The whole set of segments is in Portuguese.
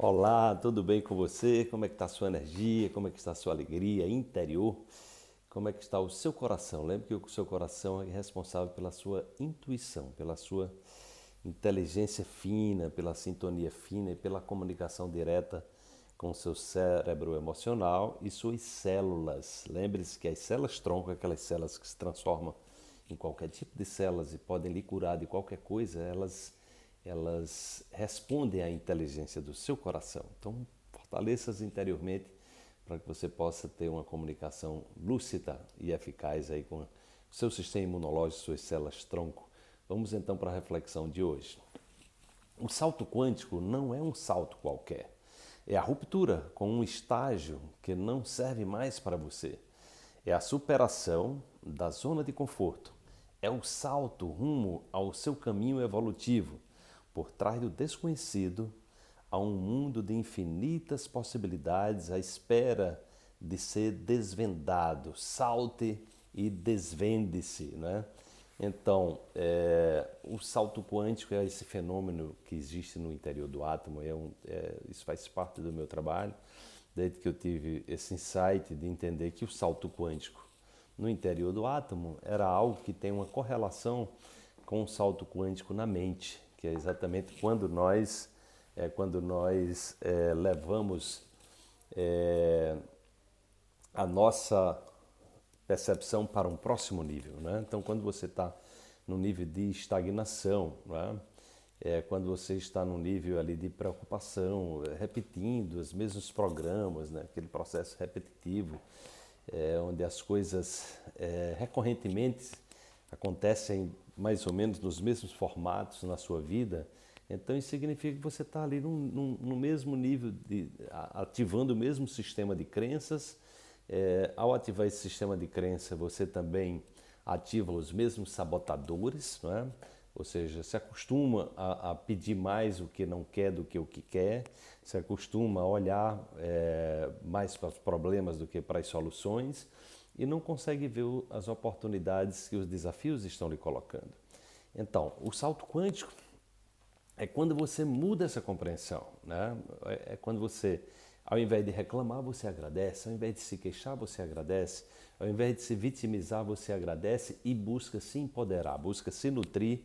Olá, tudo bem com você? Como é que está a sua energia? Como é que está a sua alegria interior? Como é que está o seu coração? Lembre que o seu coração é responsável pela sua intuição, pela sua inteligência fina, pela sintonia fina e pela comunicação direta com o seu cérebro emocional e suas células. Lembre-se que as células tronco, aquelas células que se transformam em qualquer tipo de células e podem lhe curar de qualquer coisa, elas elas respondem à inteligência do seu coração. Então, fortaleça-as interiormente para que você possa ter uma comunicação lúcida e eficaz aí com o seu sistema imunológico, suas células tronco. Vamos então para a reflexão de hoje. O salto quântico não é um salto qualquer. É a ruptura com um estágio que não serve mais para você. É a superação da zona de conforto. É o salto rumo ao seu caminho evolutivo por trás do desconhecido, há um mundo de infinitas possibilidades à espera de ser desvendado. Salte e desvende-se. Né? Então, é, o salto quântico é esse fenômeno que existe no interior do átomo, é um, é, isso faz parte do meu trabalho, desde que eu tive esse insight de entender que o salto quântico no interior do átomo era algo que tem uma correlação com o salto quântico na mente que é exatamente quando nós, é, quando nós é, levamos é, a nossa percepção para um próximo nível. Né? Então, quando você está no nível de estagnação, né? é, quando você está no nível ali de preocupação, repetindo os mesmos programas, né? aquele processo repetitivo, é, onde as coisas é, recorrentemente acontecem mais ou menos nos mesmos formatos na sua vida, então isso significa que você está ali no, mesmo nível, de, ativando o mesmo sistema de crenças. É, ao ativar esse sistema de crença, você também ativa os mesmos sabotadores, não é? ou seja, se acostuma a, a, pedir mais o que não quer do que o que quer, se acostuma a olhar é, mais para os problemas do que para as soluções e não consegue ver as oportunidades que os desafios estão lhe colocando. Então, o salto quântico é quando você muda essa compreensão, né? É, é quando você, ao invés de reclamar, você agradece, ao invés de se queixar, você agradece, ao invés de se vitimizar, você agradece e busca se empoderar, busca se nutrir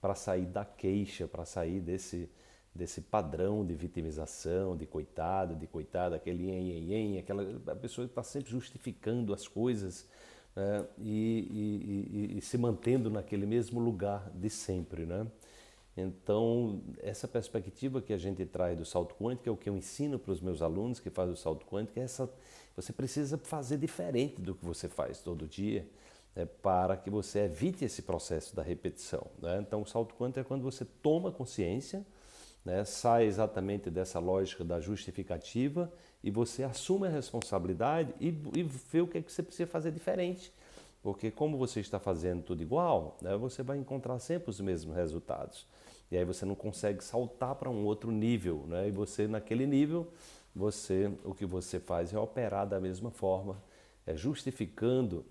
para sair da queixa, para sair desse desse padrão de vitimização, de coitado, de coitada, aquele em, em, em, aquela a pessoa está sempre justificando as coisas né, e, e, e, e, se mantendo naquele mesmo lugar de sempre, né? Então, essa perspectiva que a gente traz do salto quântico, é o que eu ensino para os meus alunos que fazem o salto quântico, é essa, você precisa fazer diferente do que você faz todo dia, né, para que você evite esse processo da repetição. Né? Então, o salto quântico é quando você toma consciência, né, sai exatamente dessa lógica da justificativa e você assume a responsabilidade e, e vê o que, é que você precisa fazer diferente. Porque como você está fazendo tudo igual, né, você vai encontrar sempre os mesmos resultados. E aí você não consegue saltar para um outro nível. Né? E você, naquele nível, você o que você faz é operar da mesma forma, é justificando,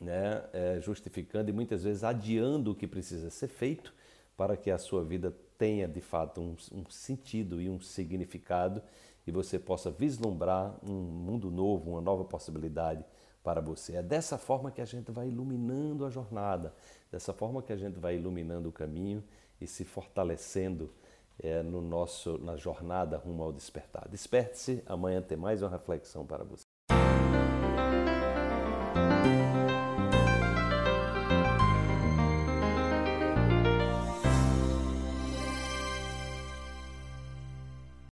né, é justificando e muitas vezes adiando o que precisa ser feito para que a sua vida tenha de fato um, um sentido e um significado e você possa vislumbrar um mundo novo, uma nova possibilidade para você. É dessa forma que a gente vai iluminando a jornada, dessa forma que a gente vai iluminando o caminho e se fortalecendo é, no nosso na jornada rumo ao despertar. Desperte-se, amanhã tem mais uma reflexão para você.